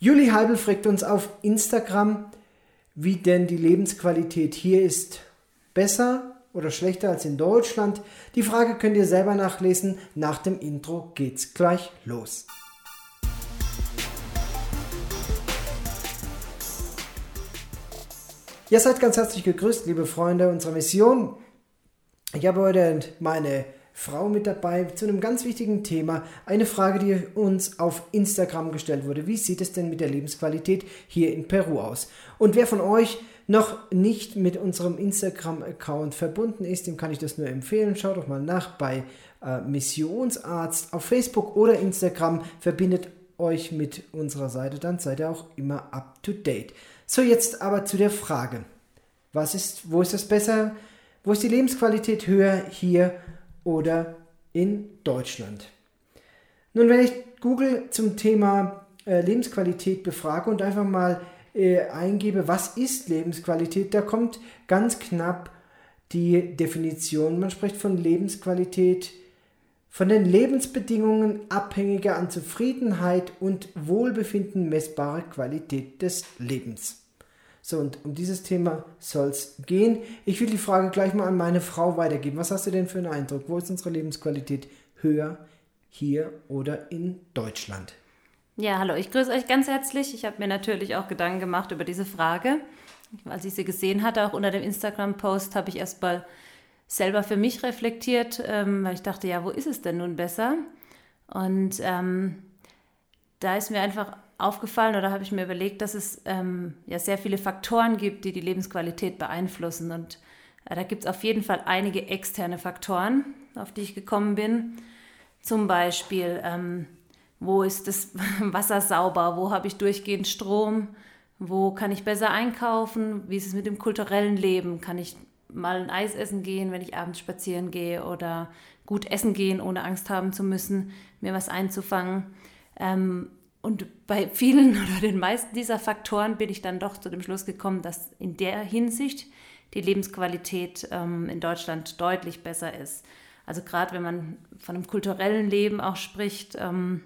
Juli Heibel fragt uns auf Instagram, wie denn die Lebensqualität hier ist. Besser oder schlechter als in Deutschland? Die Frage könnt ihr selber nachlesen. Nach dem Intro geht's gleich los. Ihr seid ganz herzlich gegrüßt, liebe Freunde unserer Mission. Ich habe heute meine Frau mit dabei zu einem ganz wichtigen Thema. Eine Frage, die uns auf Instagram gestellt wurde. Wie sieht es denn mit der Lebensqualität hier in Peru aus? Und wer von euch noch nicht mit unserem Instagram-Account verbunden ist, dem kann ich das nur empfehlen. Schaut doch mal nach bei äh, Missionsarzt auf Facebook oder Instagram. Verbindet euch mit unserer Seite, dann seid ihr auch immer up to date. So, jetzt aber zu der Frage. Was ist, wo ist es besser? Wo ist die Lebensqualität höher hier oder in Deutschland. Nun, wenn ich Google zum Thema äh, Lebensqualität befrage und einfach mal äh, eingebe, was ist Lebensqualität, da kommt ganz knapp die Definition. Man spricht von Lebensqualität, von den Lebensbedingungen abhängiger an Zufriedenheit und Wohlbefinden messbare Qualität des Lebens. So, und um dieses Thema soll es gehen. Ich will die Frage gleich mal an meine Frau weitergeben. Was hast du denn für einen Eindruck? Wo ist unsere Lebensqualität höher, hier oder in Deutschland? Ja, hallo, ich grüße euch ganz herzlich. Ich habe mir natürlich auch Gedanken gemacht über diese Frage. Als ich sie gesehen hatte, auch unter dem Instagram-Post, habe ich erstmal selber für mich reflektiert, ähm, weil ich dachte, ja, wo ist es denn nun besser? Und ähm, da ist mir einfach aufgefallen oder habe ich mir überlegt, dass es ähm, ja sehr viele Faktoren gibt, die die Lebensqualität beeinflussen. Und äh, da gibt es auf jeden Fall einige externe Faktoren, auf die ich gekommen bin. Zum Beispiel, ähm, wo ist das Wasser sauber, wo habe ich durchgehend Strom, wo kann ich besser einkaufen, wie ist es mit dem kulturellen Leben, kann ich mal ein Eis essen gehen, wenn ich abends spazieren gehe oder gut essen gehen, ohne Angst haben zu müssen, mir was einzufangen. Ähm, und bei vielen oder den meisten dieser Faktoren bin ich dann doch zu dem Schluss gekommen, dass in der Hinsicht die Lebensqualität ähm, in Deutschland deutlich besser ist. Also gerade wenn man von einem kulturellen Leben auch spricht, ähm,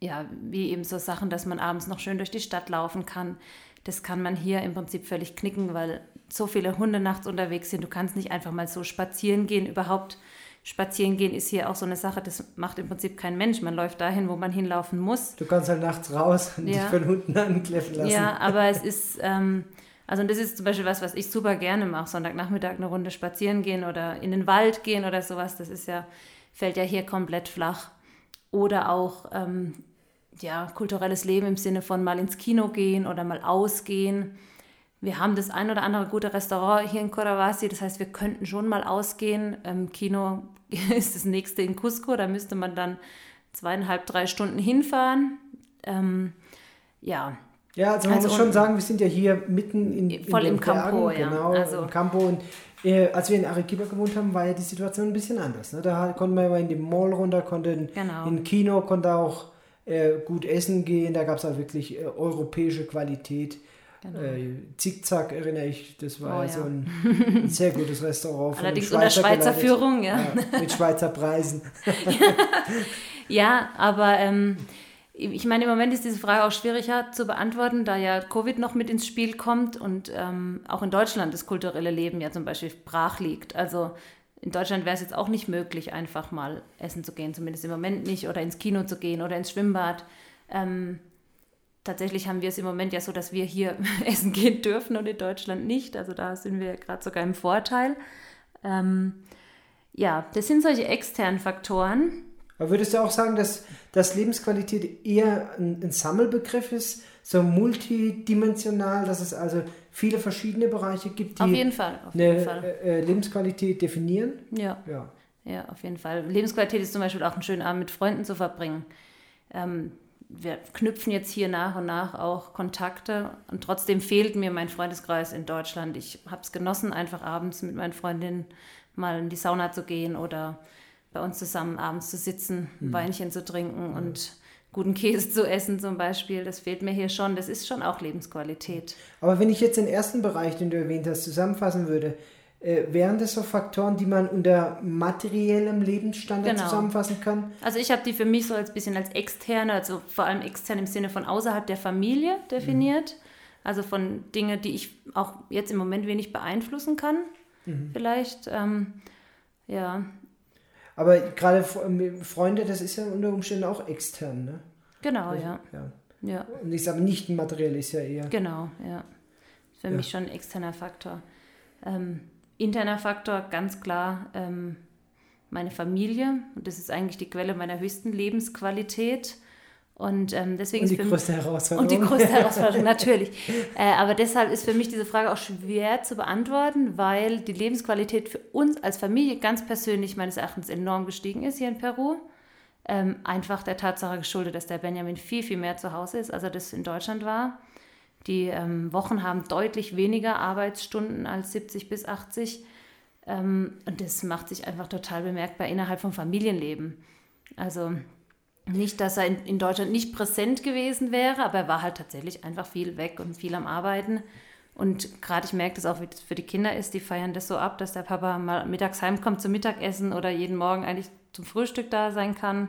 ja, wie eben so Sachen, dass man abends noch schön durch die Stadt laufen kann, das kann man hier im Prinzip völlig knicken, weil so viele Hunde nachts unterwegs sind. Du kannst nicht einfach mal so spazieren gehen, überhaupt Spazieren gehen ist hier auch so eine Sache, das macht im Prinzip kein Mensch. Man läuft dahin, wo man hinlaufen muss. Du kannst halt nachts raus und ja. dich von Hunden ankläffen lassen. Ja, aber es ist, ähm, also das ist zum Beispiel was, was ich super gerne mache, Sonntagnachmittag eine Runde spazieren gehen oder in den Wald gehen oder sowas. Das ist ja, fällt ja hier komplett flach. Oder auch, ähm, ja, kulturelles Leben im Sinne von mal ins Kino gehen oder mal ausgehen wir haben das ein oder andere gute Restaurant hier in Coravasi, das heißt, wir könnten schon mal ausgehen. Ähm, Kino ist das nächste in Cusco, da müsste man dann zweieinhalb, drei Stunden hinfahren. Ähm, ja. Ja, also man also muss schon sagen, wir sind ja hier mitten in, voll in im Campo, ja. Genau, also, im Campo. Und äh, als wir in Arequipa gewohnt haben, war ja die Situation ein bisschen anders. Ne? Da konnte man ja in die Mall runter, konnte in, genau. in Kino, konnte auch äh, gut essen gehen. Da gab es auch wirklich äh, europäische Qualität. Genau. Äh, Zickzack erinnere ich, das war oh, ja. so ein, ein, sehr gutes Restaurant. Allerdings unter Schweizer geleitet. Führung, ja. ja. Mit Schweizer Preisen. ja, aber ähm, ich meine, im Moment ist diese Frage auch schwieriger zu beantworten, da ja Covid noch mit ins Spiel kommt und ähm, auch in Deutschland das kulturelle Leben ja zum Beispiel brach liegt. Also in Deutschland wäre es jetzt auch nicht möglich, einfach mal essen zu gehen, zumindest im Moment nicht, oder ins Kino zu gehen oder ins Schwimmbad. Ähm, tatsächlich haben wir es im Moment ja so, dass wir hier essen gehen dürfen und in Deutschland nicht. Also da sind wir gerade sogar im Vorteil. Ähm, ja, das sind solche externen Faktoren. Aber würdest du auch sagen, dass, dass Lebensqualität eher ein, ein Sammelbegriff ist, so multidimensional, dass es also viele verschiedene Bereiche gibt, die auf jeden Fall, auf eine jeden Fall. Äh, Lebensqualität definieren? Ja. ja. Ja, auf jeden Fall. Lebensqualität ist zum Beispiel auch einen schönen Abend mit Freunden zu verbringen. Ähm, wir knüpfen jetzt hier nach und nach auch Kontakte und trotzdem fehlt mir mein Freundeskreis in Deutschland. Ich habe es genossen, einfach abends mit meinen Freundinnen mal in die Sauna zu gehen oder bei uns zusammen abends zu sitzen, mhm. Weinchen zu trinken mhm. und guten Käse zu essen zum Beispiel. Das fehlt mir hier schon. Das ist schon auch Lebensqualität. Aber wenn ich jetzt den ersten Bereich, den du erwähnt hast, zusammenfassen würde, Äh, wären das so Faktoren, die man unter materiellem Lebensstandard Genau. zusammenfassen kann? Also ich habe die für mich so als bisschen als externe, also vor allem extern im Sinne von außerhalb der Familie definiert. Also von Dingen, die ich auch jetzt im Moment wenig beeinflussen kann. Vielleicht. Ähm, ja, Aber gerade mit Freunde, das ist ja unter Umständen auch extern, ne? genau, ja. ja. Ja, Und ich sage nicht materiell ist ja eher. genau, ja. Für mich schon ein externer Faktor. Ähm, interner Faktor, ganz klar, ähm, meine Familie. Und das ist eigentlich die Quelle meiner höchsten Lebensqualität. Und ähm, deswegen Und die ist für mich- größte Herausforderung. Und die größte Herausforderung, natürlich. Äh, aber deshalb ist für mich diese Frage auch schwer zu beantworten, weil die Lebensqualität für uns als Familie ganz persönlich meines Erachtens enorm gestiegen ist hier in Peru. Ähm, einfach der Tatsache geschuldet, dass der Benjamin viel, viel mehr zu Hause ist, als er das in Deutschland war. Die ähm, Wochen haben deutlich weniger Arbeitsstunden als 70 bis 80. Ähm, und das macht sich einfach total bemerkbar innerhalb vom Familienleben. Also nicht, dass er in, in Deutschland nicht präsent gewesen wäre, aber er war halt tatsächlich einfach viel weg und viel am Arbeiten. Und gerade ich merke das auch, wie das für die Kinder ist, die feiern das so ab, dass der Papa mal mittags heimkommt zum Mittagessen oder jeden Morgen eigentlich zum Frühstück da sein kann.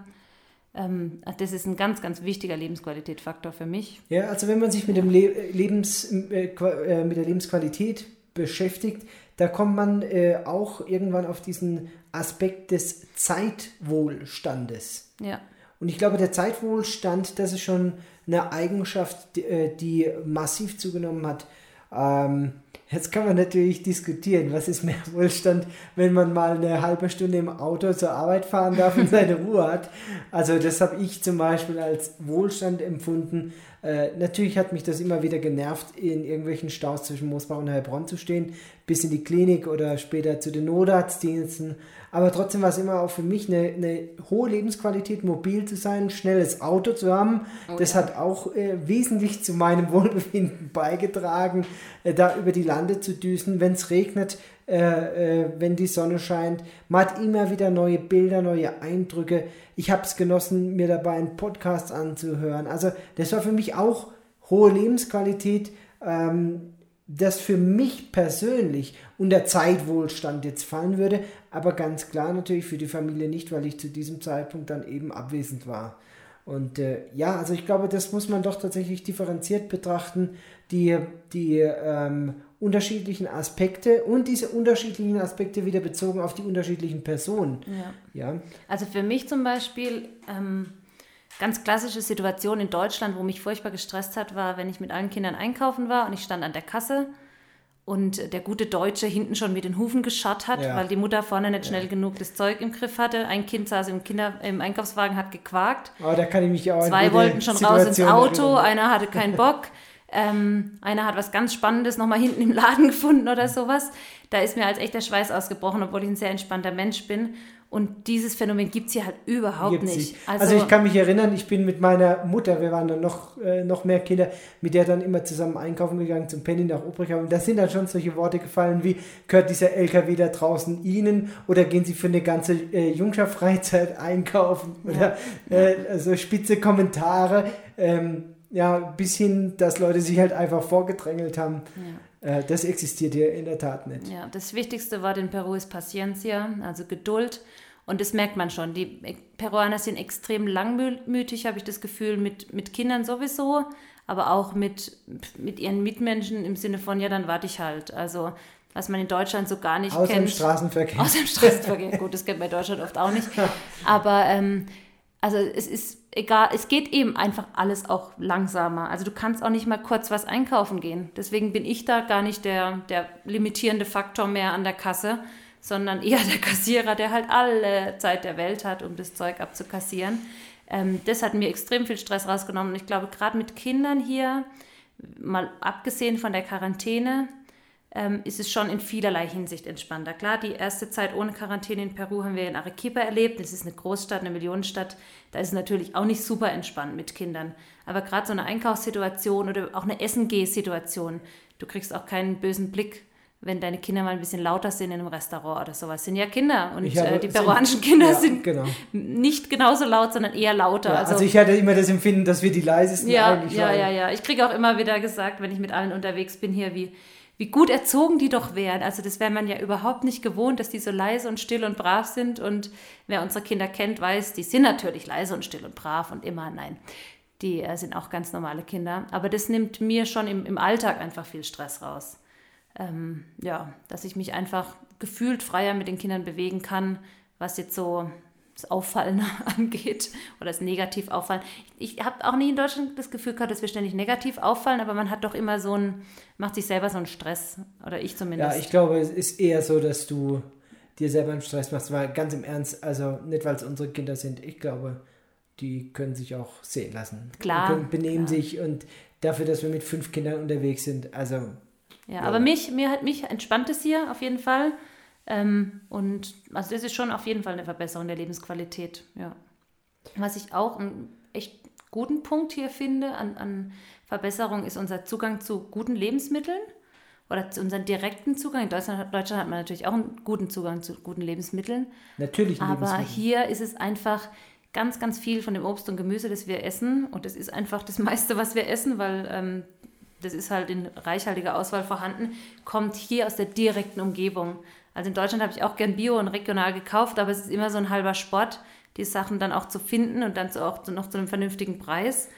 Ähm, das ist ein ganz, ganz wichtiger Lebensqualitätsfaktor für mich. Ja, also wenn man sich mit, dem Le Lebens, äh, äh, mit der Lebensqualität beschäftigt, da kommt man äh, auch irgendwann auf diesen Aspekt des Zeitwohlstandes. Ja, Und ich glaube, der Zeitwohlstand, das ist schon eine Eigenschaft, die, äh, die massiv zugenommen hat. Ähm, jetzt kann man natürlich diskutieren, was ist mehr Wohlstand, wenn man mal eine halbe Stunde im Auto zur Arbeit fahren darf und seine Ruhe hat. Also das habe ich zum Beispiel als Wohlstand empfunden. Äh, natürlich hat mich das immer wieder genervt, in irgendwelchen Staus zwischen Moosbach und Heilbronn zu stehen, bis in die Klinik oder später zu den Notarztdiensten. Aber trotzdem war es immer auch für mich eine, eine hohe Lebensqualität, mobil zu sein, ein schnelles Auto zu haben. das hat auch äh, wesentlich zu meinem Wohlbefinden beigetragen, äh, da über die Lande zu düsen, wenn es regnet, äh, äh, wenn die Sonne scheint. Man hat immer wieder neue Bilder, neue Eindrücke. Ich habe es genossen, mir dabei einen Podcast anzuhören. Also das war für mich auch hohe Lebensqualität. Ähm, das für mich persönlich unter Zeitwohlstand jetzt fallen würde, aber ganz klar natürlich für die Familie nicht, weil ich zu diesem Zeitpunkt dann eben abwesend war. Und äh, ja, also ich glaube, das muss man doch tatsächlich differenziert betrachten, die, die ähm, unterschiedlichen Aspekte und diese unterschiedlichen Aspekte wieder bezogen auf die unterschiedlichen Personen. ja. Ja, Also für mich zum Beispiel, ähm, ganz klassische Situation in Deutschland, wo mich furchtbar gestresst hat, war, wenn ich mit allen Kindern einkaufen war und ich stand an der Kasse und der gute Deutsche hinten schon mit den Hufen gescharrt hat, Ja. weil die Mutter vorne nicht schnell genug das Zeug im Griff hatte. Ein Kind saß im, Kinder, im Einkaufswagen, hat gequakt. aber da kann ich mich auch Zwei wollten schon raus ins Auto, erinnern. einer hatte keinen Bock. Ähm, einer hat was ganz Spannendes nochmal hinten im Laden gefunden oder sowas. Da ist mir als echt der Schweiß ausgebrochen, obwohl ich ein sehr entspannter Mensch bin. Und dieses Phänomen gibt es hier halt überhaupt Gibt's nicht. nicht. Also, ich kann mich erinnern, ich bin mit meiner Mutter, wir waren dann noch, äh, noch mehr Kinder, mit der dann immer zusammen einkaufen gegangen zum Penny nach Obrigheim. Und da sind dann schon solche Worte gefallen wie, gehört dieser LKW da draußen Ihnen oder gehen Sie für eine ganze äh, Jungscher-Freizeit einkaufen? Oder äh, so spitze Kommentare. Ähm, ja, bis hin, dass Leute sich halt einfach vorgedrängelt haben. Äh, das existiert hier in der Tat nicht. Ja, das Wichtigste Wort in Peru ist Paciencia, also Geduld. Und das merkt man schon. Die Peruaner sind extrem langmütig, habe ich das Gefühl, mit, mit Kindern sowieso, aber auch mit, mit ihren Mitmenschen im Sinne von, ja, dann warte ich halt. Also, was man in Deutschland so gar nicht Außer kennt. im Straßenverkehr. Außer im Straßenverkehr. Gut, das kennt man in Deutschland oft auch nicht. Aber ähm, also es ist egal, es geht eben einfach alles auch langsamer. Also du kannst auch nicht mal kurz was einkaufen gehen. Deswegen bin ich da gar nicht der, der limitierende Faktor mehr an der Kasse, sondern eher der Kassierer, der halt alle Zeit der Welt hat, um das Zeug abzukassieren. Ähm, das hat mir extrem viel Stress rausgenommen. Und ich glaube, gerade mit Kindern hier, mal abgesehen von der Quarantäne, ähm, ist es schon in vielerlei Hinsicht entspannter. Klar, die erste Zeit ohne Quarantäne in Peru haben wir in Arequipa erlebt. Das ist eine Großstadt, eine Millionenstadt. Da ist es natürlich auch nicht super entspannt mit Kindern. Aber gerade so eine Einkaufssituation oder auch eine Essen-Geh-Situation, du kriegst auch keinen bösen Blick, wenn deine Kinder mal ein bisschen lauter sind in einem Restaurant oder sowas. Sind ja Kinder und habe- äh, die peruanischen Kinder ja, sind genau. nicht genauso laut, sondern eher lauter. Ja, also, ich hatte immer das Empfinden, dass wir die leisesten ja, eigentlich ja, waren. ja, ja. Ich kriege auch immer wieder gesagt, wenn ich mit allen unterwegs bin hier, wie, wie gut erzogen die doch wären. Also das wäre man ja überhaupt nicht gewohnt, dass die so leise und still und brav sind. Und wer unsere Kinder kennt, weiß, die sind natürlich leise und still und brav und immer, nein, die äh, sind auch ganz normale Kinder. Aber das nimmt mir schon im, im Alltag einfach viel Stress raus. Ähm, ja, dass ich mich einfach gefühlt freier mit den Kindern bewegen kann, was jetzt so das Auffallen angeht oder das negativ auffallen. Ich habe auch nie in Deutschland das Gefühl gehabt, dass wir ständig negativ auffallen, aber man hat doch immer so ein, macht sich selber so einen Stress oder ich zumindest. Ja, ich glaube, es ist eher so, dass du dir selber einen Stress machst, weil ganz im Ernst, also nicht weil es unsere Kinder sind, ich glaube, die können sich auch sehen lassen. Klar. Und benehmen klar. sich und dafür, dass wir mit fünf Kindern unterwegs sind, also. Ja, ja. aber mich, mir hat mich entspannt es hier auf jeden Fall. Ähm, und also das ist schon auf jeden Fall eine Verbesserung der Lebensqualität. Ja. Was ich auch einen echt guten Punkt hier finde an, an Verbesserung ist unser Zugang zu guten Lebensmitteln oder zu unserem direkten Zugang. In Deutschland, Deutschland hat man natürlich auch einen guten Zugang zu guten Lebensmitteln. Natürlich. Aber hier ist es einfach ganz, ganz viel von dem Obst und Gemüse, das wir essen. Und das ist einfach das meiste, was wir essen, weil ähm, das ist halt in reichhaltiger Auswahl vorhanden, kommt hier aus der direkten Umgebung. Also in Deutschland habe ich auch gern Bio und regional gekauft, aber es ist immer so ein halber Sport, die Sachen dann auch zu finden und dann zu, auch zu, noch zu einem vernünftigen Preis.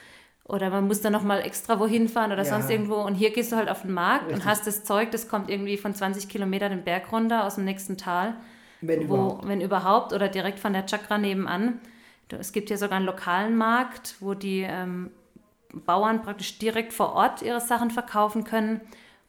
Oder man muss dann nochmal extra wohin fahren oder ja. sonst irgendwo. Und hier gehst du halt auf den Markt Richtig. und hast das Zeug, das kommt irgendwie von 20 Kilometern den Berg runter aus dem nächsten Tal. Wenn wo, überhaupt. Wenn überhaupt. Oder direkt von der Chakra nebenan. Es gibt hier sogar einen lokalen Markt, wo die ähm, Bauern praktisch direkt vor Ort ihre Sachen verkaufen können.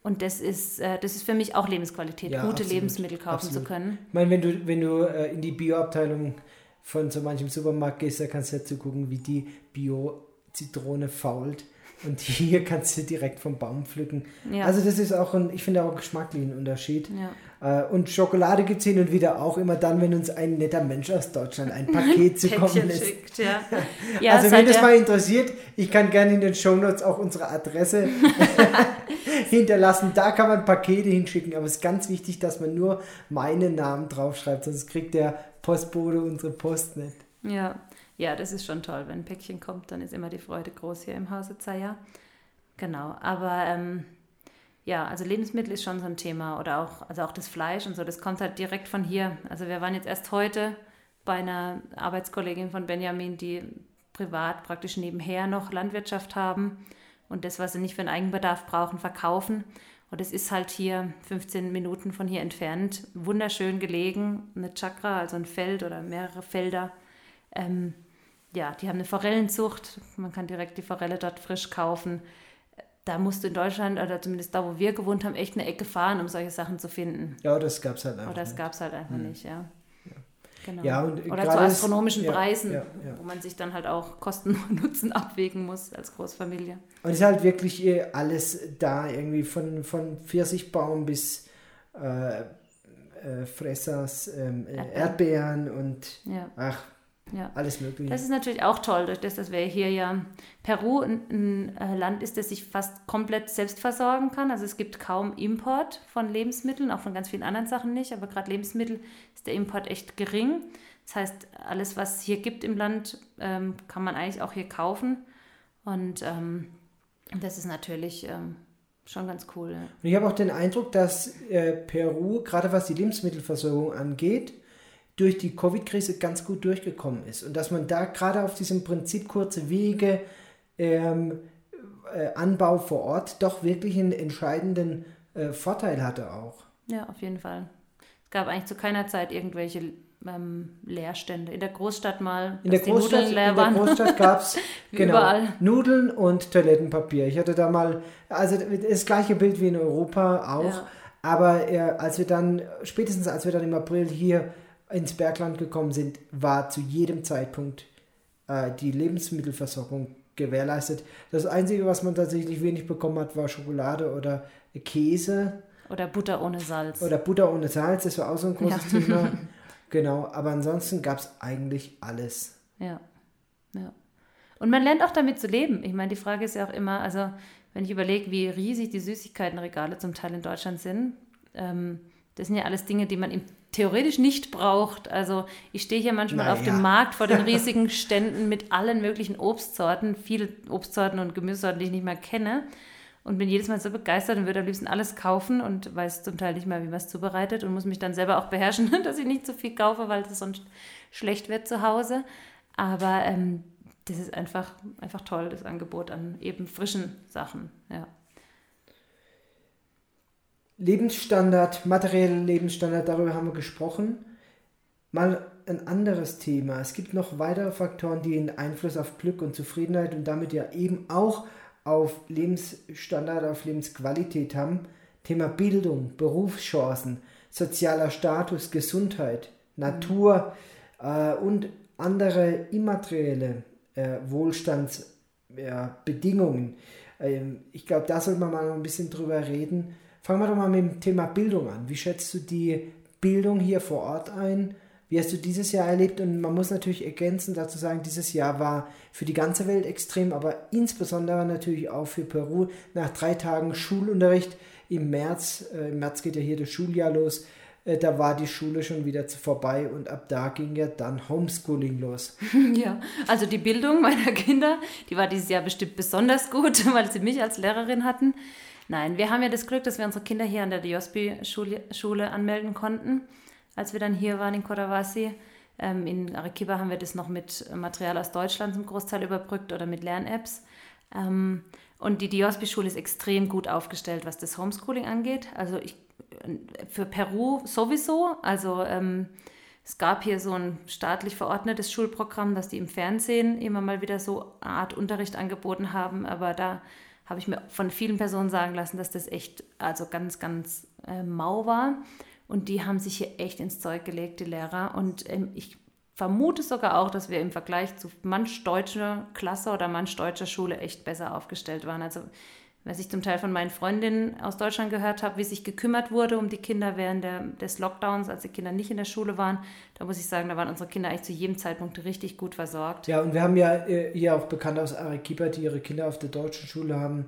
Und das ist, äh, das ist für mich auch Lebensqualität, ja, gute absolut, Lebensmittel kaufen absolut. zu können. Ich meine, wenn du, wenn du äh, in die Bioabteilung von so manchem Supermarkt gehst, da kannst du ja zugucken, wie die Bio-Zitrone fault. Und hier kannst du direkt vom Baum pflücken. Ja. Also das ist auch ein, ich finde auch ein geschmacklichen Unterschied. Ja. Äh, und Schokolade gibt es hin und wieder auch immer dann, wenn uns ein netter Mensch aus Deutschland ein Paket zukommen lässt. Schickt, ja. ja, also wenn das mal interessiert, ich kann gerne in den Shownotes auch unsere Adresse hinterlassen. Da kann man Pakete hinschicken, aber es ist ganz wichtig, dass man nur meinen Namen draufschreibt, sonst kriegt der Postbote unsere Post nicht. Ja, ja, das ist schon toll. Wenn ein Päckchen kommt, dann ist immer die Freude groß hier im Hause Zaya. Genau, aber ähm, ja, also Lebensmittel ist schon so ein Thema oder auch, also auch das Fleisch und so, das kommt halt direkt von hier. Also wir waren jetzt erst heute bei einer Arbeitskollegin von Benjamin, die privat praktisch nebenher noch Landwirtschaft haben und das, was sie nicht für den Eigenbedarf brauchen, verkaufen. Und es ist halt hier 15 Minuten von hier entfernt, wunderschön gelegen, eine Chakra, also ein Feld oder mehrere Felder. Ähm, ja, die haben eine Forellenzucht. Man kann direkt die Forelle dort frisch kaufen. Da musst du in Deutschland, oder zumindest da, wo wir gewohnt haben, echt eine Ecke fahren, um solche Sachen zu finden. Ja, das gab es halt einfach Oder das gab es halt einfach hm. nicht, ja. Genau. Ja, Oder zu astronomischen ist, Preisen, ja, ja, wo man sich dann halt auch Kosten und Nutzen abwägen muss als Großfamilie. Und es ist halt wirklich alles da, irgendwie von, von Pfirsichbaum bis äh, äh, Fressers, ähm, Erdbeeren. Erdbeeren und ach, ja. Alles Mögliche. Das ist natürlich auch toll, durch das, dass wir hier ja Peru ein, ein, äh, Land ist, das sich fast komplett selbst versorgen kann. Also es gibt kaum Import von Lebensmitteln, auch von ganz vielen anderen Sachen nicht, aber gerade Lebensmittel ist der Import echt gering. Das heißt, alles, was es hier gibt im Land, ähm, kann man eigentlich auch hier kaufen. Und ähm, das ist natürlich ähm, schon ganz cool. Ja. Und ich habe auch den Eindruck, dass äh, Peru, gerade was die Lebensmittelversorgung angeht, durch die Covid-Krise ganz gut durchgekommen ist und dass man da gerade auf diesem Prinzip kurze Wege, ähm, äh, Anbau vor Ort doch wirklich einen entscheidenden äh, Vorteil hatte auch. Ja, auf jeden Fall. Es gab eigentlich zu keiner Zeit irgendwelche ähm, Leerstände. In der Großstadt mal, in der Großstadt, in der Großstadt gab es genau, Nudeln und Toilettenpapier. Ich hatte da mal, also das gleiche Bild wie in Europa auch. Ja. Aber äh, als wir dann, spätestens als wir dann im April hier ins Bergland gekommen sind, war zu jedem Zeitpunkt äh, die Lebensmittelversorgung gewährleistet. Das Einzige, was man tatsächlich wenig bekommen hat, war Schokolade oder Käse. Oder Butter ohne Salz. Oder Butter ohne Salz, das war auch so ein großes ja. Thema. Genau, aber ansonsten gab es eigentlich alles. Ja, ja. Und man lernt auch damit zu leben. Ich meine, die Frage ist ja auch immer, also wenn ich überlege, wie riesig die Süßigkeitenregale zum Teil in Deutschland sind, ähm, das sind ja alles Dinge, die man im theoretisch nicht braucht. Also ich stehe hier manchmal naja. auf dem Markt vor den riesigen Ständen mit allen möglichen Obstsorten, viele Obstsorten und Gemüsesorten, die ich nicht mehr kenne. und bin jedes Mal so begeistert und würde am liebsten alles kaufen und weiß zum Teil nicht mal, wie man es zubereitet und muss mich dann selber auch beherrschen, dass ich nicht zu viel kaufe, weil es sonst schlecht wird zu Hause. Aber ähm, das ist einfach, einfach toll, das Angebot an eben frischen Sachen. Ja. Lebensstandard, materieller Lebensstandard, darüber haben wir gesprochen. Mal ein anderes Thema. Es gibt noch weitere Faktoren, die einen Einfluss auf Glück und Zufriedenheit und damit ja eben auch auf Lebensstandard, auf Lebensqualität haben. Thema Bildung, Berufschancen, sozialer Status, Gesundheit, Natur äh, und andere immaterielle äh, Wohlstandsbedingungen. Äh, ähm, ich glaube, da sollte man mal ein bisschen drüber reden. Fangen wir doch mal mit dem Thema Bildung an. Wie schätzt du die Bildung hier vor Ort ein? Wie hast du dieses Jahr erlebt? Und man muss natürlich ergänzen dazu sagen, dieses Jahr war für die ganze Welt extrem, aber insbesondere natürlich auch für Peru. Nach drei Tagen Schulunterricht im März, äh, im März geht ja hier das Schuljahr los, äh, da war die Schule schon wieder vorbei und ab da ging ja dann Homeschooling los. Ja, also die Bildung meiner Kinder, die war dieses Jahr bestimmt besonders gut, weil sie mich als Lehrerin hatten. Nein, wir haben ja das Glück, dass wir unsere Kinder hier an der Diospi-Schule anmelden konnten als wir dann hier waren in Coravasi. Ähm, in Arequipa haben wir das noch mit Material aus Deutschland zum Großteil überbrückt oder mit Lern-Apps. Ähm, und die Diospi-Schule ist extrem gut aufgestellt, was das Homeschooling angeht. Also ich, für Peru sowieso. Also ähm, es gab hier so ein staatlich verordnetes Schulprogramm, dass die im Fernsehen immer mal wieder so eine Art Unterricht angeboten haben. Aber da habe ich mir von vielen Personen sagen lassen, dass das echt also ganz, ganz äh, mau war. Und die haben sich hier echt ins Zeug gelegt, die Lehrer. Und ähm, ich vermute sogar auch, dass wir im Vergleich zu manch deutscher Klasse oder manch deutscher Schule echt besser aufgestellt waren. Also was ich zum Teil von meinen Freundinnen aus Deutschland gehört habe, wie sich gekümmert wurde um die Kinder während der, des Lockdowns, als die Kinder nicht in der Schule waren, da muss ich sagen, da waren unsere Kinder eigentlich zu jedem Zeitpunkt richtig gut versorgt. Ja, und wir haben ja äh, hier auch bekannt aus Arequipa, die ihre Kinder auf der deutschen Schule haben,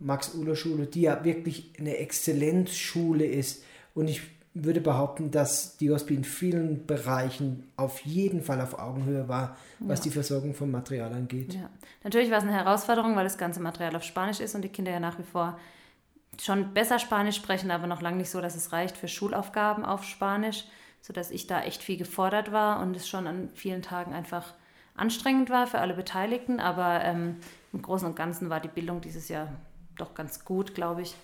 Max-Uller-Schule, die ja wirklich eine Exzellenzschule ist. Und ich würde behaupten, dass die OSP in vielen Bereichen auf jeden Fall auf Augenhöhe war, was ja. die Versorgung von Material angeht. Ja. Natürlich war es eine Herausforderung, weil das ganze Material auf Spanisch ist und die Kinder ja nach wie vor schon besser Spanisch sprechen, aber noch lange nicht so, dass es reicht für Schulaufgaben auf Spanisch, sodass ich da echt viel gefordert war und es schon an vielen Tagen einfach anstrengend war für alle Beteiligten. Aber ähm, im Großen und Ganzen war die Bildung dieses Jahr doch ganz gut, glaube ich.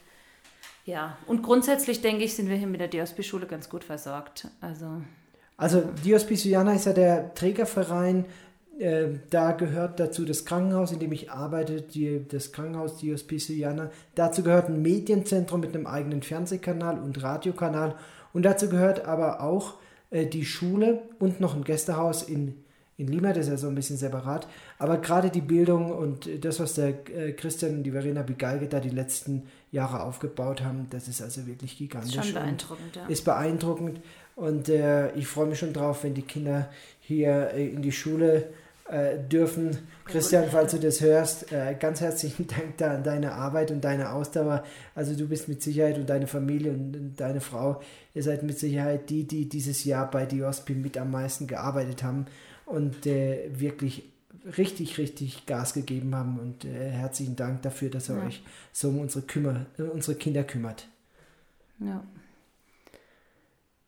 Ja, und grundsätzlich denke ich, sind wir hier mit der DOSB-Schule ganz gut versorgt. Also, also DOSB Suyana ist ja der Trägerverein. Äh, da gehört dazu das Krankenhaus, in dem ich arbeite, die, das Krankenhaus DOSB Suyana. Dazu gehört ein Medienzentrum mit einem eigenen Fernsehkanal und Radiokanal. Und dazu gehört aber auch äh, die Schule und noch ein Gästehaus in in Lima, das ist ja so ein bisschen separat. Aber gerade die Bildung und das, was der äh, Christian und die Verena Bigalge da die letzten Jahre aufgebaut haben, das ist also wirklich gigantisch. Ist schon beeindruckend, ja. Ist beeindruckend. Und äh, ich freue mich schon drauf, wenn die Kinder hier äh, in die Schule äh, dürfen. Christian, falls du das hörst, äh, ganz herzlichen Dank da an deine Arbeit und deine Ausdauer. Also du bist mit Sicherheit und deine Familie und deine Frau, ihr seid mit Sicherheit die, die dieses Jahr bei Diospi mit am meisten gearbeitet haben und äh, wirklich richtig, richtig Gas gegeben haben. Und äh, herzlichen Dank dafür, dass ihr ja. euch so um unsere, Kümmer, äh, unsere Kinder kümmert. Ja.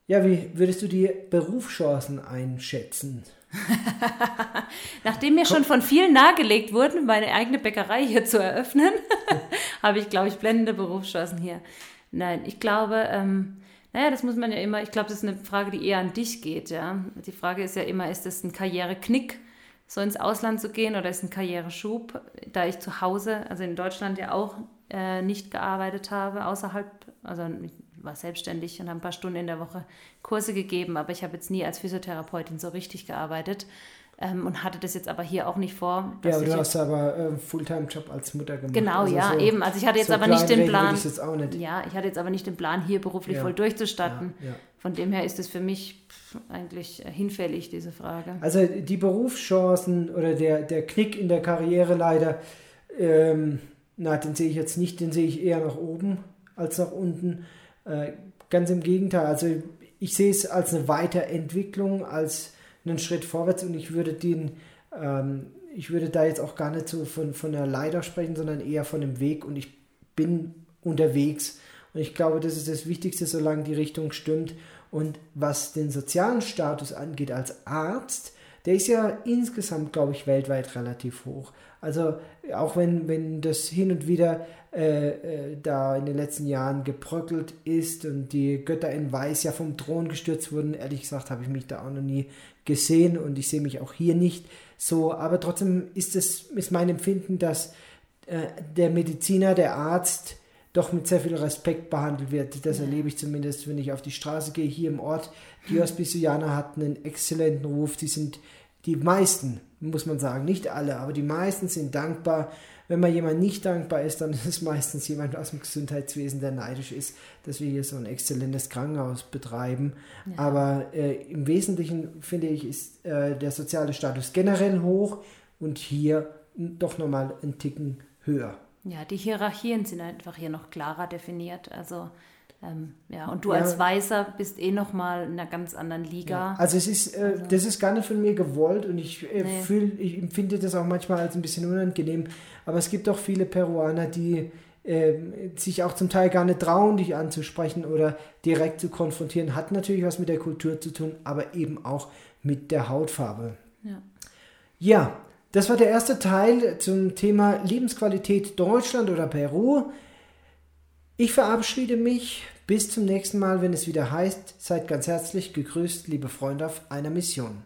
Ja, wie würdest du die Berufschancen einschätzen? Nachdem mir Komm. schon von vielen nahegelegt wurden, meine eigene Bäckerei hier zu eröffnen, habe ich, glaube ich, blendende Berufschancen hier. Nein, ich glaube, ähm, naja, das muss man ja immer, ich glaube, das ist eine Frage, die eher an dich geht, ja. Die Frage ist ja immer, ist das ein Karriereknick, so ins Ausland zu gehen oder ist ein Karriereschub? Da ich zu Hause, also in Deutschland ja auch äh, nicht gearbeitet habe, außerhalb, also ich war selbstständig und habe ein paar Stunden in der Woche Kurse gegeben, aber ich habe jetzt nie als Physiotherapeutin so richtig gearbeitet. Ähm, und hatte das jetzt aber hier auch nicht vor. Ja, du hast aber einen äh, Fulltime-Job als Mutter gemacht. Genau, also ja, so, eben. Also ich hatte jetzt so aber nicht den Plan. Jetzt auch nicht. Ja, ich hatte jetzt aber nicht den Plan, hier beruflich ja. voll durchzustatten. Ja, ja. Von dem her ist es für mich eigentlich hinfällig, diese Frage. Also die Berufschancen oder der, der Knick in der Karriere leider, ähm, na, den sehe ich jetzt nicht, den sehe ich eher nach oben als nach unten. Äh, ganz im Gegenteil, also ich sehe es als eine Weiterentwicklung, als einen Schritt vorwärts und ich würde den, ähm, ich würde da jetzt auch gar nicht so von, von einer Leiter sprechen, sondern eher von einem Weg und ich bin unterwegs. Und ich glaube, das ist das Wichtigste, solange die Richtung stimmt. Und was den sozialen Status angeht als Arzt, der ist ja insgesamt, glaube ich, weltweit relativ hoch. Also auch wenn, wenn das hin und wieder äh, äh, da in den letzten Jahren gebröckelt ist und die Götter in Weiß ja vom Thron gestürzt wurden, ehrlich gesagt habe ich mich da auch noch nie gesehen und ich sehe mich auch hier nicht so. Aber trotzdem ist es ist mein Empfinden, dass äh, der Mediziner, der Arzt, doch mit sehr viel Respekt behandelt wird. Das ja. erlebe ich zumindest, wenn ich auf die Straße gehe, hier im Ort. Die Hospicianer hatten einen exzellenten Ruf. Die sind die meisten, muss man sagen, nicht alle, aber die meisten sind dankbar. Wenn mal jemand nicht dankbar ist, dann ist es meistens jemand aus dem Gesundheitswesen, der neidisch ist, dass wir hier so ein exzellentes Krankenhaus betreiben. Ja. Aber äh, im Wesentlichen finde ich, ist äh, der soziale Status generell hoch und hier doch nochmal einen Ticken höher. Ja, die Hierarchien sind einfach hier noch klarer definiert. Also ähm, ja, und du ja. als Weißer bist eh nochmal in einer ganz anderen Liga. Ja. Also es ist, äh, also. das ist gar nicht von mir gewollt und ich äh, nee. fühle, ich empfinde das auch manchmal als ein bisschen unangenehm. Aber es gibt auch viele Peruaner, die äh, sich auch zum Teil gar nicht trauen, dich anzusprechen oder direkt zu konfrontieren. Hat natürlich was mit der Kultur zu tun, aber eben auch mit der Hautfarbe. Ja. Ja, das war der erste Teil zum Thema Lebensqualität Deutschland oder Peru. Ich verabschiede mich. Bis zum nächsten Mal, wenn es wieder heißt, seid ganz herzlich gegrüßt, liebe Freunde auf einer Mission.